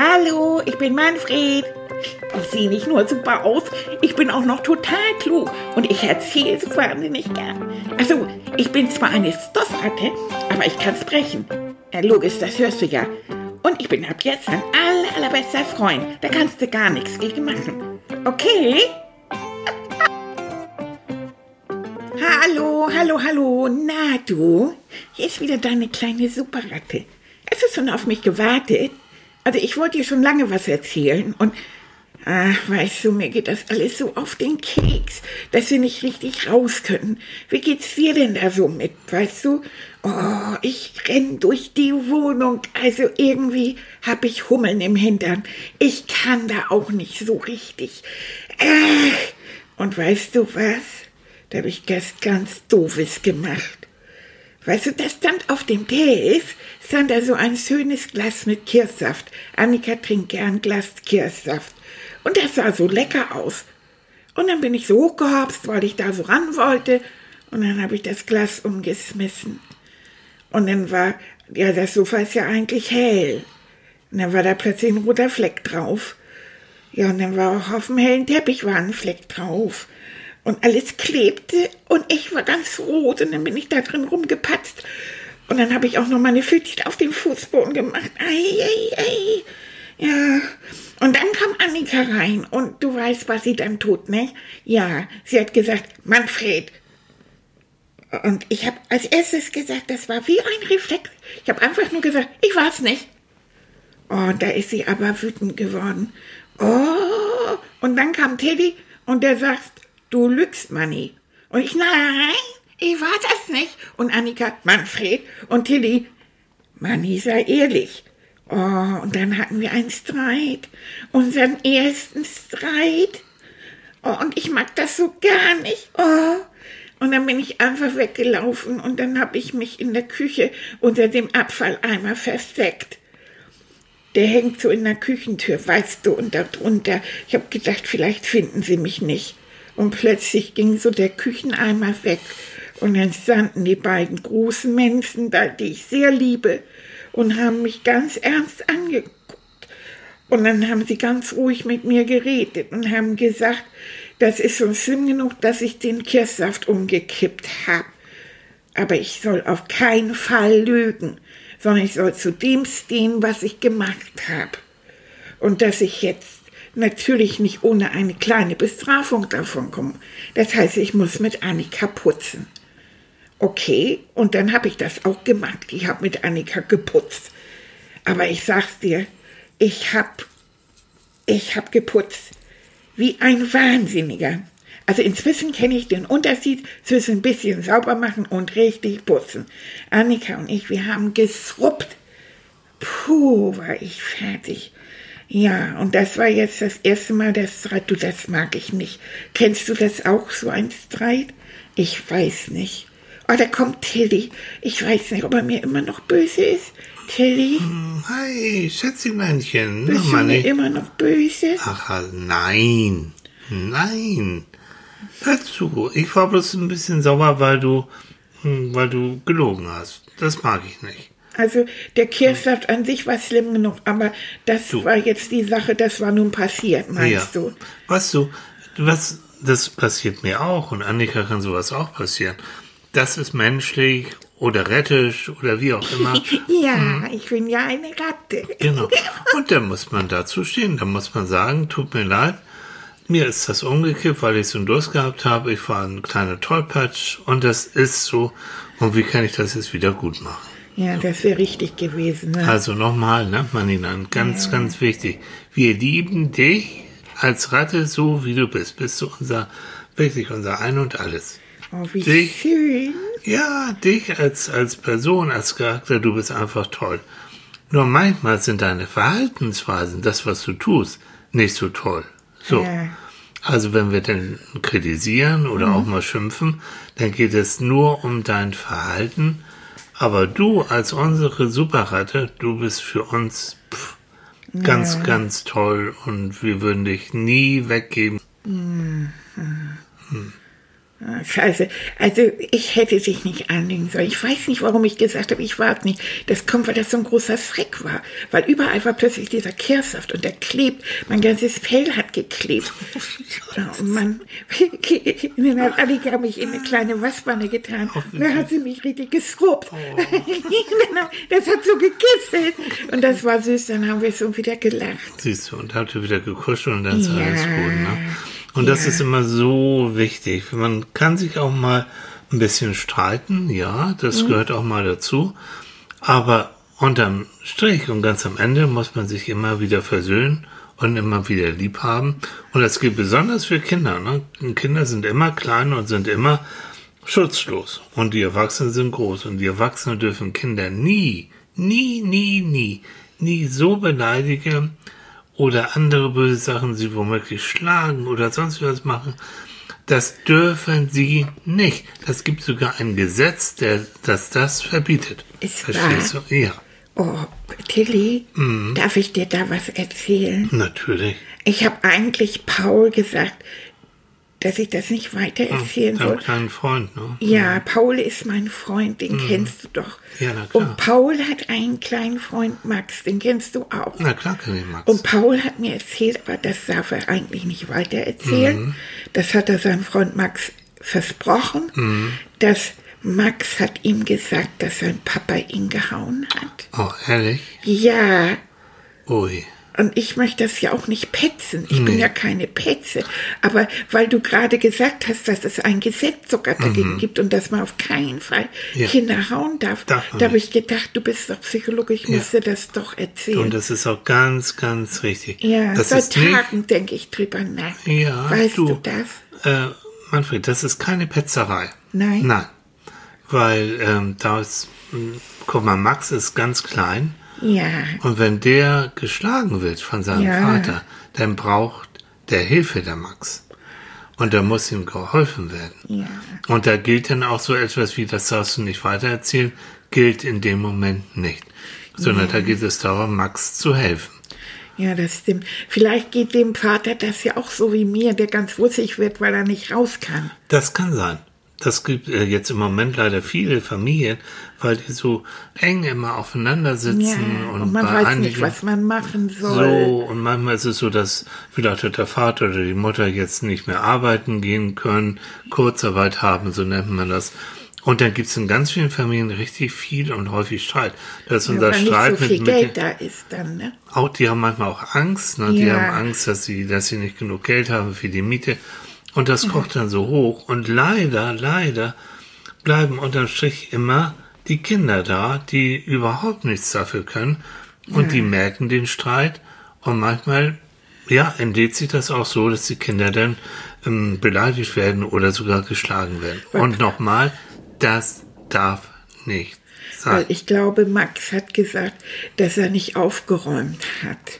Hallo, ich bin Manfred. Ich sehe nicht nur super aus, ich bin auch noch total klug und ich erzähle es wahnsinnig gern. Also, ich bin zwar eine Stoffratte, aber ich kann sprechen. Ja, logisch, das hörst du ja. Und ich bin ab jetzt dein aller, allerbester Freund. Da kannst du gar nichts gegen machen. Okay? hallo, hallo, hallo. Na du, hier ist wieder deine kleine Superratte. Hast du schon auf mich gewartet? Also ich wollte dir schon lange was erzählen und Ach, weißt du, mir geht das alles so auf den Keks, dass sie nicht richtig raus können. Wie geht's dir denn da so mit, weißt du? Oh, ich renn durch die Wohnung, also irgendwie hab ich Hummeln im Hintern. Ich kann da auch nicht so richtig. Ach, und weißt du was? Da hab ich was ganz Doofes gemacht. Weißt du, da stand auf dem Tisch, stand da so ein schönes Glas mit Kirschsaft. Annika trinkt gern Glas Kirschsaft. Und das sah so lecker aus. Und dann bin ich so hochgehopst, weil ich da so ran wollte. Und dann habe ich das Glas umgeschmissen. Und dann war, ja, das Sofa ist ja eigentlich hell. Und dann war da plötzlich ein roter Fleck drauf. Ja, und dann war auch auf dem hellen Teppich war ein Fleck drauf. Und alles klebte und ich war ganz rot und dann bin ich da drin rumgepatzt. Und dann habe ich auch noch meine Pfötchen auf den Fußboden gemacht. Ei, ei, ei. Ja, und dann kam Annika rein und du weißt, was sie dann tut, ne? Ja, sie hat gesagt, Manfred. Und ich habe als erstes gesagt, das war wie ein Reflex. Ich habe einfach nur gesagt, ich weiß nicht. Oh, da ist sie aber wütend geworden. Oh, und dann kam Teddy und der sagt, du lügst, Manni. Und ich, nein, ich war das nicht. Und Annika, Manfred und Teddy, Manni, sei ehrlich. Oh, und dann hatten wir einen Streit, unseren ersten Streit. Oh, und ich mag das so gar nicht. Oh. Und dann bin ich einfach weggelaufen und dann habe ich mich in der Küche unter dem Abfalleimer versteckt. Der hängt so in der Küchentür, weißt du, und darunter. Ich habe gedacht, vielleicht finden sie mich nicht. Und plötzlich ging so der Kücheneimer weg und dann standen die beiden großen Menschen da, die ich sehr liebe, und haben mich ganz ernst angeguckt. Und dann haben sie ganz ruhig mit mir geredet und haben gesagt, das ist schon schlimm genug, dass ich den Kirschsaft umgekippt habe. Aber ich soll auf keinen Fall lügen, sondern ich soll zu dem stehen, was ich gemacht habe. Und dass ich jetzt natürlich nicht ohne eine kleine Bestrafung davon komme. Das heißt, ich muss mit Annika putzen. Okay, und dann habe ich das auch gemacht. Ich habe mit Annika geputzt. Aber ich sag's dir, ich habe ich hab geputzt wie ein Wahnsinniger. Also inzwischen kenne ich den Unterschied zwischen ein bisschen sauber machen und richtig putzen. Annika und ich, wir haben gesruppt. Puh, war ich fertig. Ja, und das war jetzt das erste Mal der Streit. Du, das mag ich nicht. Kennst du das auch, so ein Streit? Ich weiß nicht. Oh, da kommt Tilly. Ich weiß nicht, ob er mir immer noch böse ist. Tilly? Hm, hi, Schätzchenmännchen. Bist du mir immer noch böse? Ach, nein. Nein. Hör zu, ich war bloß ein bisschen sauer, weil du, hm, weil du gelogen hast. Das mag ich nicht. Also der Kirschsaft an sich war schlimm genug, aber das du. war jetzt die Sache, das war nun passiert, meinst ja. du? Weißt du, was, das passiert mir auch und Annika kann sowas auch passieren das ist menschlich oder rettisch oder wie auch immer. ja, hm. ich bin ja eine Ratte. Genau. Und dann muss man dazu stehen. Da muss man sagen, tut mir leid, mir ist das umgekippt, weil ich so einen Durst gehabt habe. Ich war ein kleiner Tollpatsch und das ist so. Und wie kann ich das jetzt wieder gut machen? Ja, das wäre richtig gewesen. Ne? Also nochmal, ne, Manina, ganz, ja. ganz wichtig. Wir lieben dich als Ratte so, wie du bist. Bist du unser, wirklich unser Ein und Alles. Oh, wie dich, schön. Ja, dich als, als Person, als Charakter, du bist einfach toll. Nur manchmal sind deine Verhaltensweisen, das, was du tust, nicht so toll. So. Ja. Also wenn wir denn kritisieren oder mhm. auch mal schimpfen, dann geht es nur um dein Verhalten. Aber du als unsere Superratte, du bist für uns pff, ganz, ja. ganz toll und wir würden dich nie weggeben. Scheiße. Also ich hätte dich nicht anlegen sollen. Ich weiß nicht, warum ich gesagt habe, ich warte nicht. Das kommt, weil das so ein großer Schreck war. Weil überall war plötzlich dieser Kehrsaft und der klebt. Mein ganzes Fell hat geklebt. Oh Mann. Dann hat Annika mich in eine kleine Waschwanne getan. Da hat sie mich richtig gescrubbt. das hat so gekisselt. Und das war süß. Dann haben wir so wieder gelacht. Siehst du, und habt ihr wieder gekuschelt und dann ist Ja. alles gut, ne? Und das ist immer so wichtig. Man kann sich auch mal ein bisschen streiten, ja, das Mhm. gehört auch mal dazu. Aber unterm Strich und ganz am Ende muss man sich immer wieder versöhnen und immer wieder lieb haben. Und das gilt besonders für Kinder. Ne? Kinder sind immer klein und sind immer schutzlos. Und die Erwachsenen sind groß. Und die Erwachsenen dürfen Kinder nie, nie, nie, nie, nie so beleidigen oder andere böse Sachen, sie womöglich schlagen oder sonst was machen. Das dürfen sie nicht. Das gibt sogar ein Gesetz, der, das das verbietet. Ist Verstehst du? Ja, Oh, Tilly, Mhm. darf ich dir da was erzählen? natürlich. Ich habe eigentlich Paul gesagt, dass ich das nicht weiter erzählen Dein soll. kleinen Freund, ne? Ja, Paul ist mein Freund, den kennst du doch. Mhm. Ja, na klar. Und Paul hat einen kleinen Freund, Max, den kennst du auch. Na klar, kann ich Max. Und Paul hat mir erzählt, aber das darf er eigentlich nicht weiter erzählen. Mhm. Das hat er seinem Freund Max versprochen, Mhm. dass Max hat ihm gesagt, dass sein Papa ihn gehauen hat. oh, ehrlich? Ja, Ui. Und ich möchte das ja auch nicht petzen. Ich bin ja keine Petze. Aber weil du gerade gesagt hast, dass es ein Gesetz sogar dagegen gibt und dass man auf keinen Fall Mhm. Ja. Kinder hauen darf, Darf da habe ich gedacht, du bist doch Psychologe, ich muss dir das doch erzählen. Und das ist auch ganz, ganz richtig. ja, das seit Tagen denke ich drüber nach. Ja, weißt du. du, das? Äh, Manfred, das ist keine Petzerei. Nein? Nein. Weil ähm, da ist, guck mal, Max ist ganz klein Ja, und wenn der geschlagen wird von seinem Ja. Vater, dann braucht der Hilfe der Max. Und da muss ihm geholfen werden. ja. Und da gilt dann auch so etwas wie, das darfst du nicht weitererzählen, gilt in dem Moment nicht. Sondern da geht es darum, Max zu helfen. Ja, das stimmt. Vielleicht geht dem Vater das ja auch so wie mir, der ganz wussig wird, weil er nicht raus kann. Das kann sein. Das gibt äh, jetzt im Moment leider viele Familien, weil die so eng immer aufeinander sitzen Ja, und, und man weiß einigen nicht, was man machen soll. so und manchmal ist es so, dass vielleicht der Vater oder die Mutter jetzt nicht mehr arbeiten gehen können, Kurzarbeit haben, so nennt man das. Und dann gibt es in ganz vielen Familien richtig viel und häufig Streit. Das ist Ja, unser Streit so viel mit, mit Geld da ist dann, ne? auch, die haben manchmal auch Angst, ne? Die Ja. haben Angst, dass sie, dass sie nicht genug Geld haben für die Miete. Und das kocht dann so hoch. Und leider, leider bleiben unterm Strich immer die Kinder da, die überhaupt nichts dafür können. Und die merken den Streit. Und manchmal, ja, entlädt sich das auch so, dass die Kinder dann ähm, beleidigt werden oder sogar geschlagen werden. Und nochmal, das darf nicht sein. Weil ich glaube, Max hat gesagt, dass er nicht aufgeräumt hat.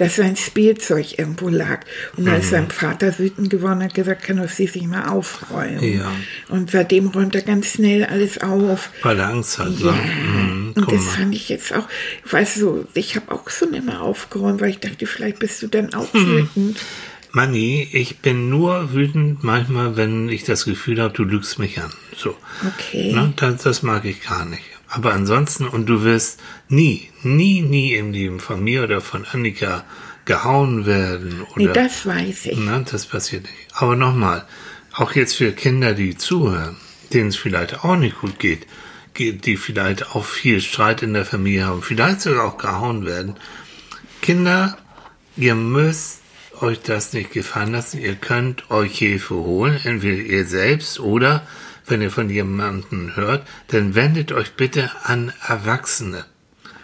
Dass sein Spielzeug irgendwo lag. Und da Mhm. ist sein Vater wütend geworden hat gesagt, kann doch sich mal aufräumen. Ja. Und seitdem räumt er ganz schnell alles auf. Weil er Angst hat. Ja, Ne? Mhm, und das mal. fand ich jetzt auch, weißt du, ich habe auch schon immer aufgeräumt, weil ich dachte, vielleicht bist du dann auch Hm. wütend. Manni, ich bin nur wütend manchmal, wenn ich das Gefühl habe, du lügst mich an. So. Okay. Ne, das, das mag ich gar nicht. Aber ansonsten, und du wirst nie, nie, nie im Leben von mir oder von Annika gehauen werden. Oder, Nee, das weiß ich. Ne, das passiert nicht. Aber nochmal, auch jetzt für Kinder, die zuhören, denen es vielleicht auch nicht gut geht, geht, die vielleicht auch viel Streit in der Familie haben, vielleicht sogar auch gehauen werden. Kinder, ihr müsst euch das nicht gefallen lassen. Ihr könnt euch Hilfe holen, entweder ihr selbst oder wenn ihr von jemandem hört, dann wendet euch bitte an Erwachsene.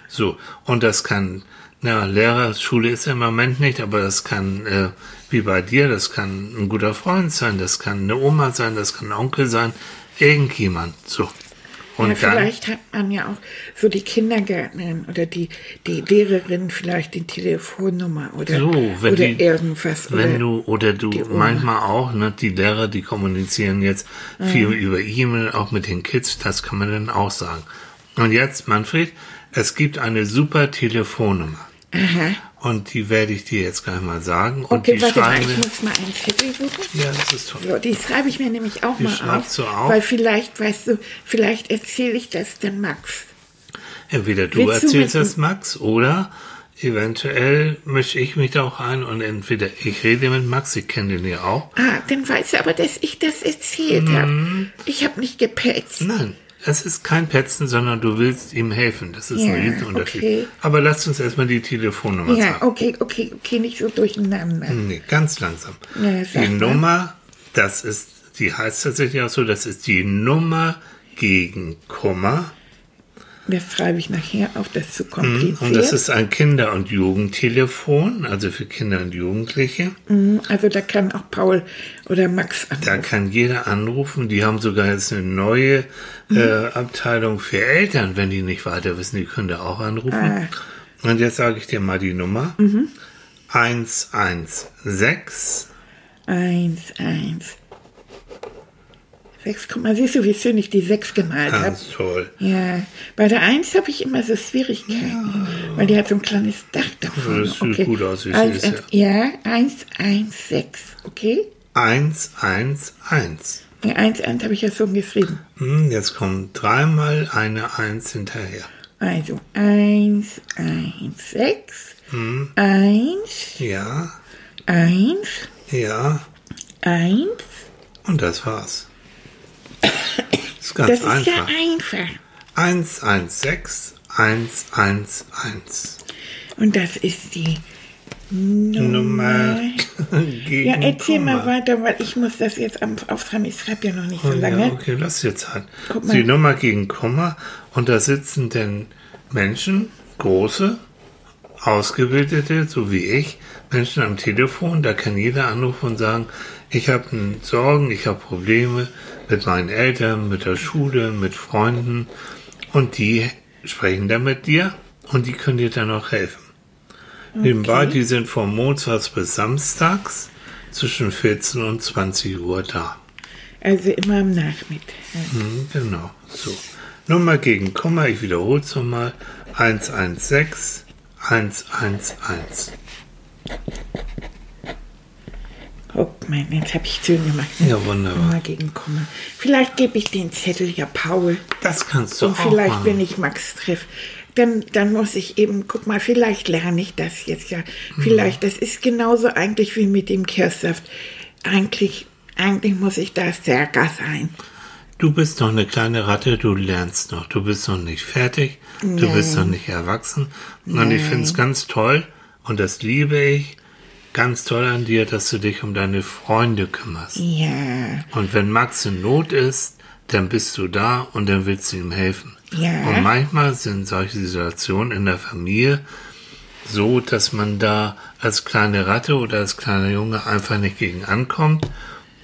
So, und das kann, na, Lehrerschule ist ja im Moment nicht, aber das kann, äh, wie bei dir, das kann ein guter Freund sein, das kann eine Oma sein, das kann ein Onkel sein, irgendjemand. So. Und ja, vielleicht hat man ja auch so die Kindergärtnerin oder die, die Lehrerin vielleicht die Telefonnummer oder, So, oder die- irgendwas. wenn oder, du oder du manchmal auch, ne, die Lehrer, die kommunizieren jetzt viel über E-Mail, auch mit den Kids, das kann man dann auch sagen. Und jetzt, Manfred, es gibt eine super Telefonnummer. Aha. Und die werde ich dir jetzt gleich mal sagen. Und Okay, die warte mal, schreiben. ich muss mal einen Zettel suchen. Ja, das ist toll. So, die schreibe ich mir nämlich auch Die mal auf, du auf? Weil vielleicht, weißt du, vielleicht erzähle ich das dann Max. Entweder du Willst du erzählst mit- es, Max, oder eventuell mische ich mich da auch ein und entweder ich rede mit Max, ich kenne den ja auch. Ah, dann weiß er aber, dass ich das erzählt Mhm. habe. Ich habe nicht gepetzt. Nein, es ist kein Petzen, sondern du willst ihm helfen. Das ist Ja, ein Riesenunterschied. okay. Aber lasst uns erstmal die Telefonnummer Ja, sagen. okay, okay, okay, nicht so durcheinander. Nee, ganz langsam. Ja, die. Nummer, das ist, die heißt tatsächlich auch so, das ist die Nummer gegen Kummer. Das schreibe ich nachher auf, das zu kompliziert. Und das ist ein Kinder- und Jugendtelefon, also für Kinder und Jugendliche. Mhm, also da kann auch Paul oder Max Da anrufen. kann jeder anrufen. Die haben sogar jetzt eine neue Mhm. äh, Abteilung für Eltern, wenn die nicht weiter wissen, die können da auch anrufen. Ah. Und jetzt sage ich dir mal die Nummer. Mhm. 116 Eins, eins. Sechs, guck mal, siehst du, wie schön ich die sechs gemalt habe? Ganz toll. Ja, bei der Eins habe ich immer so Schwierigkeiten, weil die hat so ein kleines Dach davon. Das sieht gut aus, ich eins, seh's eins, ja, eins, eins, sechs, okay? 111. Ja, eins, eins habe ich ja schon geschrieben. Hm, Jetzt kommt dreimal eine Eins hinterher. Also, eins, eins, sechs, Hm. eins, Ja, eins, ja. eins. Und das war's. Ist ganz Das ist einfach. ja einfach. 116 111. Und das ist die Nummer gegen Ja, erzähl mal Kummer. weiter, weil ich muss das jetzt aufschreiben. Ich schreibe ja noch nicht so Oh, lange. ja, okay, lass. Guck mal. Die Nummer gegen Kummer und da sitzen denn Menschen, große, ausgebildete, so wie ich, Menschen am Telefon, da kann jeder anrufen und sagen, ich habe Sorgen, ich habe Probleme mit meinen Eltern, mit der Schule, mit Freunden und die sprechen dann mit dir und die können dir dann auch helfen. Nebenbei, die sind von Montags bis Samstags zwischen 14 und 20 Uhr da. Also immer am Nachmittag. Mhm, Genau, so. Nummer gegen Komma, ich wiederhole es nochmal. 116 111. Guck mal, jetzt habe ich schön gemacht. Ne? Ja, wunderbar. Immer gegen. Vielleicht gebe ich den Zettel ja Paul. Das kannst du Und auch vielleicht, machen. wenn ich Max treffe, dann, dann muss ich eben, guck mal, vielleicht lerne ich das jetzt ja. Vielleicht, das ist genauso eigentlich wie mit dem Kirschsaft. Eigentlich, eigentlich muss ich da stärker sein. Du bist noch eine kleine Ratte, du lernst noch. Du bist noch nicht fertig, du bist noch nicht erwachsen. Und ich finde es ganz toll, und das liebe ich, ganz toll an dir, dass du dich um deine Freunde kümmerst. Ja, Und wenn Max in Not ist, dann bist du da und dann willst du ihm helfen. Ja. Und manchmal sind solche Situationen in der Familie so, dass man da als kleine Ratte oder als kleiner Junge einfach nicht gegen ankommt.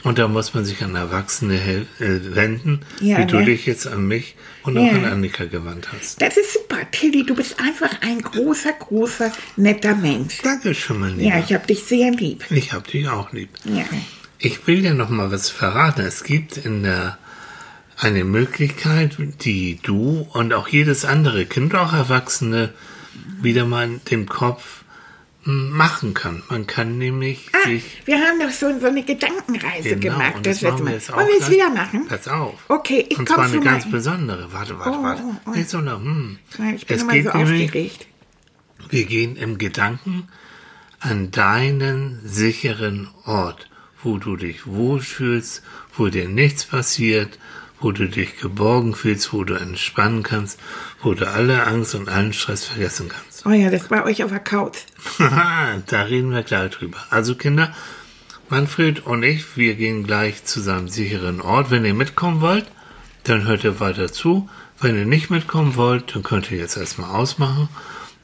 Und da muss man sich an Erwachsene äh, wenden, Ja, wie du ne? dich jetzt an mich und auch Ja. an Annika gewandt hast. das ist super. Tilly, du bist einfach ein großer, großer, netter Mensch. Dankeschön, mein Lieber. Ja, ich habe dich sehr lieb. ich hab dich auch lieb. Ja. Ich will dir noch mal was verraten. Es gibt in der eine Möglichkeit, die du und auch jedes andere Kind, auch Erwachsene, wieder mal in dem Kopf machen kann. Man kann nämlich Ah, sich wir haben doch schon so eine Gedankenreise genau gemacht. und Das das machen wir jetzt auch Wollen wir es wieder machen? Pass auf. Okay, ich Und komm zwar eine ganz mal. besondere. Warte, warte, Oh, warte. oh. Nicht so eine, hm. Ich bin es immer geht so nämlich, aufgeregt. wir gehen im Gedanken an deinen sicheren Ort, wo du dich wohlfühlst, wo dir nichts passiert, wo du dich geborgen fühlst, wo du entspannen kannst, wo du alle Angst und allen Stress vergessen kannst. Oh ja, das war euch auf der Couch. Haha, da reden wir gleich drüber. Also Kinder, Manfred und ich, wir gehen gleich zu seinem sicheren Ort. Wenn ihr mitkommen wollt, dann hört ihr weiter zu. Wenn ihr nicht mitkommen wollt, dann könnt ihr jetzt erstmal ausmachen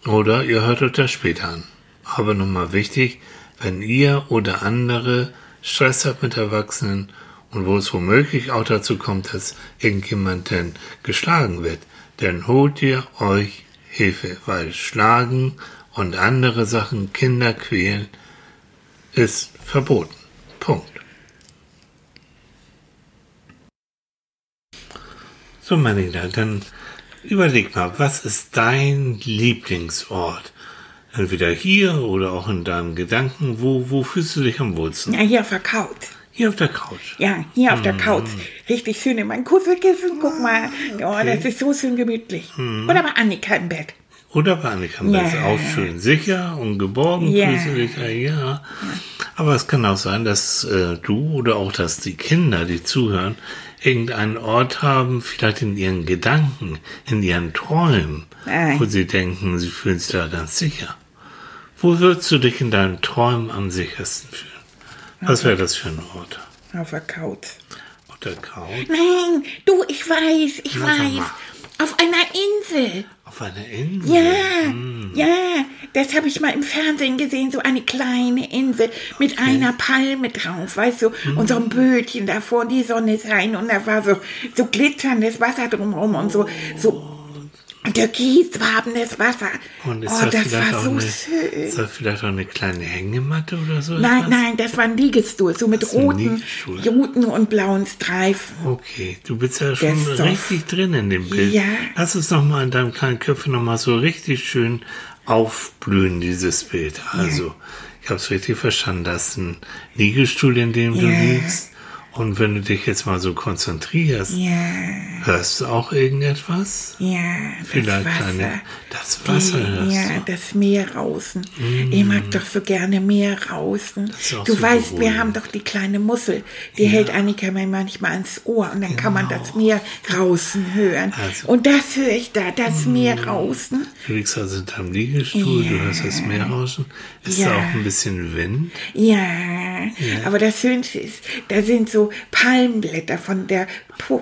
oder ihr hört euch das später an. Aber nochmal wichtig, wenn ihr oder andere Stress habt mit Erwachsenen und wo es womöglich auch dazu kommt, dass irgendjemand denn geschlagen wird, dann holt ihr euch Hilfe, weil Schlagen und andere Sachen, Kinder quälen, ist verboten. Punkt. So, meine Kinder, dann überleg mal, was ist dein Lieblingsort? Entweder hier oder auch in deinem Gedanken. Wo, wo fühlst du dich am wohlsten? Ja, hier auf der Couch. Hier auf der Couch. Ja, hier auf der Couch. Richtig schön in mein Kuschelkissen. Guck mal. Oh, das ist so schön gemütlich. Oder bei Annika im Bett. Oder bei Annika ja. ist auch schön sicher und geborgen, Ja. fühlst ja. ja. Aber es kann auch sein, dass äh, du oder auch dass die Kinder, die zuhören, irgendeinen Ort haben, vielleicht in ihren Gedanken, in ihren Träumen, Nein. wo sie denken, sie fühlen sich da ganz sicher. Wo würdest du dich in deinen Träumen am sichersten fühlen? Was wäre das für ein Ort? Auf der Couch. Auf der Couch? Nein, du, ich weiß, ich Na, weiß. Auf einer Insel. Auf einer Insel? Ja, Hm. ja, das habe ich mal im Fernsehen gesehen, so eine kleine Insel mit einer Palme drauf, weißt du, Hm. und so ein Bötchen davor, die Sonne rein und da war so, so glitzerndes Wasser drumherum und so, so türkisfarbenes Wasser. Und ist oh, das, das vielleicht war auch so eine, schön. ist das vielleicht auch eine kleine Hängematte oder so? Nein, etwas? nein, das war ein Liegestuhl, so mit roten, roten und blauen Streifen. Okay, du bist ja schon doch- richtig drin in dem Bild. Ja. Lass es nochmal in deinem kleinen Köpfchen nochmal so richtig schön aufblühen, dieses Bild. Also, ich habe es richtig verstanden, das ist ein Liegestuhl, in dem du Ja. liegst. Und wenn du dich jetzt mal so konzentrierst, Ja, hörst du auch irgendetwas? ja, das Vielleicht Wasser. kleine, das Wasser Die- ja, du. Mm. das Meer draußen. Ich mag doch so gerne Meer draußen. Du so weißt, wir beruhigend. haben doch die kleine Mussel. Die hält Annika mir manchmal ans Ohr und dann kann man das Meer draußen hören. Also- und das höre ich da, das Meer draußen. Du liegst also deinem Liegestuhl, du Ja. hörst das Meer rauschen. Ist Ja. da auch ein bisschen Wind? Ja, aber das Schönste ist, da sind so Palmblätter von der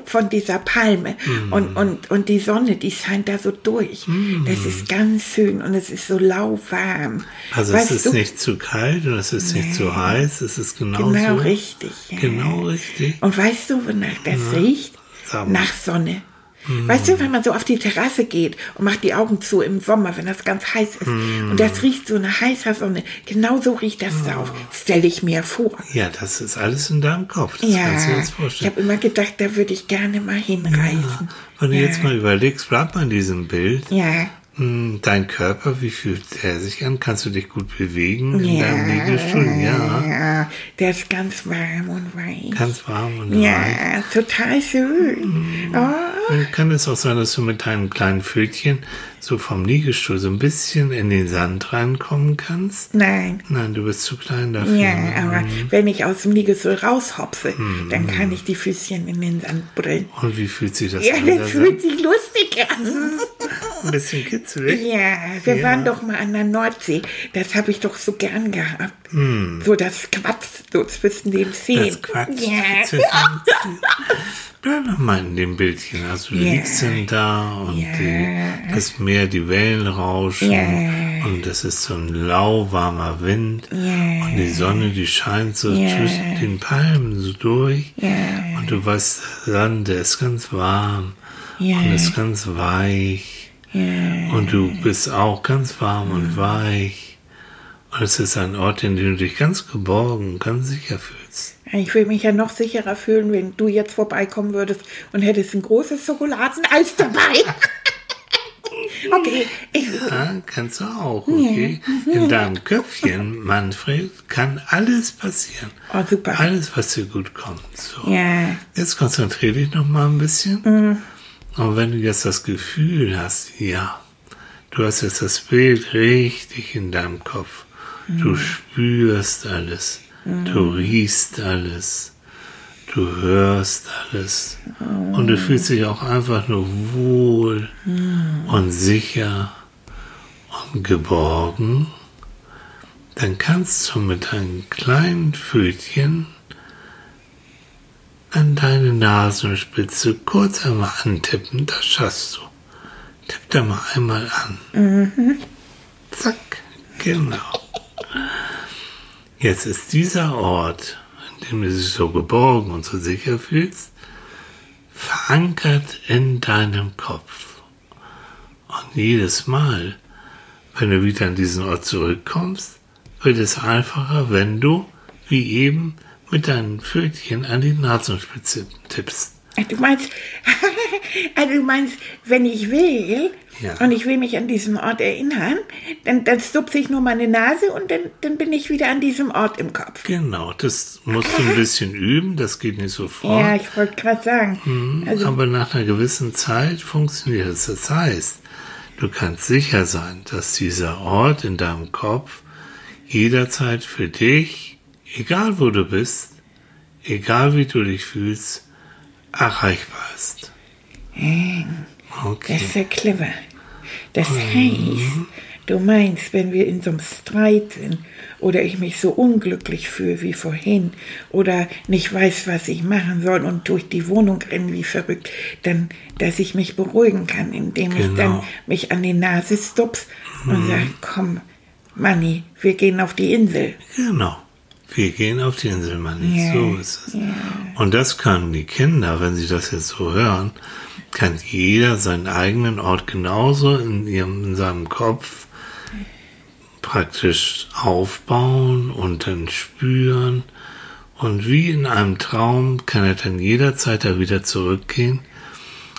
von dieser Palme Mm. und, und, und die Sonne, die scheint da so durch. Das ist ganz schön und es ist so lauwarm. Also Weißt es ist du? nicht zu kalt und es ist nicht zu heiß, es ist genau, Genau so. richtig. Ja. Genau richtig. Und weißt du, wonach das riecht? Sag mal. Nach Sonne. Weißt du, wenn man so auf die Terrasse geht und macht die Augen zu im Sommer, wenn das ganz heiß ist und das riecht so nach heißer Sonne, genau so riecht das da auch. Stelle ich mir vor. Ja, das ist alles in deinem Kopf. Das Ja, kannst du jetzt ich vorstellen. habe immer gedacht, da würde ich gerne mal hinreisen. Wenn du ja. jetzt mal überlegst, bleib mal in diesem Bild. Ja, Dein Körper, wie fühlt er sich an? Kannst du dich gut bewegen in ja, deinem Liegestuhl? Ja, ja, der ist ganz warm und weich. ganz warm und weich. ja, total schön. Oh, Dann kann es auch sein, dass du mit deinem kleinen Pfötchen so vom Liegestuhl so ein bisschen in den Sand reinkommen kannst. nein. Nein, du bist zu klein dafür. Ja, aber wenn ich aus dem Liegestuhl raushopse, dann kann ich die Füßchen in den Sand brillen. Und wie fühlt sich das Ja, an? der das fühlt sich lustig an. Ein bisschen kitzelig. Ja, wir Ja. waren doch mal an der Nordsee. Das habe ich doch so gern gehabt. So das Quatsch so zwischen den Zehen. Das Quatsch. Ja. Bleib noch mal in dem Bildchen. Also du Ja. liegst dann da und Ja. die, das Meer, die Wellen rauschen Ja. und es ist so ein lauwarmer Wind und die Sonne, die scheint so zwischen den Palmen so durch und du weißt, der Sand, der ist ganz warm und ist ganz weich und du bist auch ganz warm und weich und es ist ein Ort, in dem du dich ganz geborgen, ganz sicher fühlst. Ich würde mich ja noch sicherer fühlen, wenn du jetzt vorbeikommen würdest und hättest ein großes Schokoladeneis dabei. okay, ich, Ja, kannst du auch, okay? In deinem Köpfchen, Manfred, kann alles passieren. Oh, super. Alles, was dir gut kommt. So. ja, Jetzt konzentriere dich noch mal ein bisschen. Und wenn du jetzt das Gefühl hast, ja, du hast jetzt das Bild richtig in deinem Kopf. Du spürst alles. Du riechst alles. Du hörst alles. Und du fühlst dich auch einfach nur wohl und sicher und geborgen. Dann kannst du mit deinen kleinen Pfötchen an deine Nasenspitze kurz einmal antippen. Das schaffst du. Tipp da mal einmal an. Zack, genau. Jetzt ist dieser Ort, in dem du dich so geborgen und so sicher fühlst, verankert in deinem Kopf. Und jedes Mal, wenn du wieder an diesen Ort zurückkommst, wird es einfacher, wenn du, wie eben, mit deinen Pfötchen an die Nasenspitze tippst. du meinst, also du meinst, wenn ich will Ja. und ich will mich an diesen Ort erinnern, dann, dann stupse ich nur meine Nase und dann, dann bin ich wieder an diesem Ort im Kopf. Genau, das musst du ein bisschen üben, das geht nicht sofort. Ja, ich wollte gerade sagen. Also, Aber nach einer gewissen Zeit funktioniert es. Das heißt, du kannst sicher sein, dass dieser Ort in deinem Kopf jederzeit für dich, egal wo du bist, egal wie du dich fühlst, erreichbar ist. das Okay. ist ja clever. Das heißt, du meinst, wenn wir in so einem Streit sind oder ich mich so unglücklich fühle wie vorhin oder nicht weiß, was ich machen soll und durch die Wohnung renne wie verrückt, dann, dass ich mich beruhigen kann, indem ich dann Genau. mich an die Nase stups und sage, komm, Manni, wir gehen auf die Insel. Genau. Wir gehen auf die Insel, Manni. Ja, So ist es. Und das können die Kinder, wenn sie das jetzt so hören, kann jeder seinen eigenen Ort genauso in, ihrem, in seinem Kopf praktisch aufbauen und dann spüren. Und wie in einem Traum kann er dann jederzeit da wieder zurückgehen.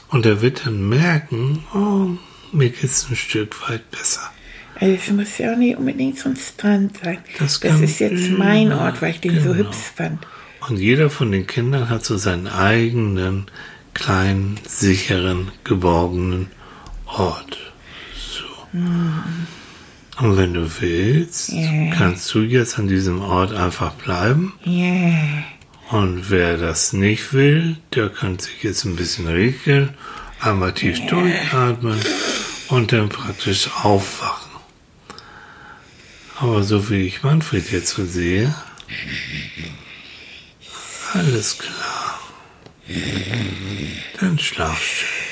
Und er wird dann merken, oh, mir geht's ein Stück weit besser. Also es muss ja auch nicht unbedingt so ein Strand sein. Das Das, ist jetzt mein Ort, weil ich den so genau. hübsch fand. Und jeder von den Kindern hat so seinen eigenen, kleinen, sicheren, geborgenen Ort. So. Und wenn du willst, Ja. kannst du jetzt an diesem Ort einfach bleiben. Ja. Und wer das nicht will, der kann sich jetzt ein bisschen regeln, einmal tief durchatmen und dann praktisch aufwachen. Aber so wie ich Manfred jetzt so sehe, alles klar. Dann schlaf schön.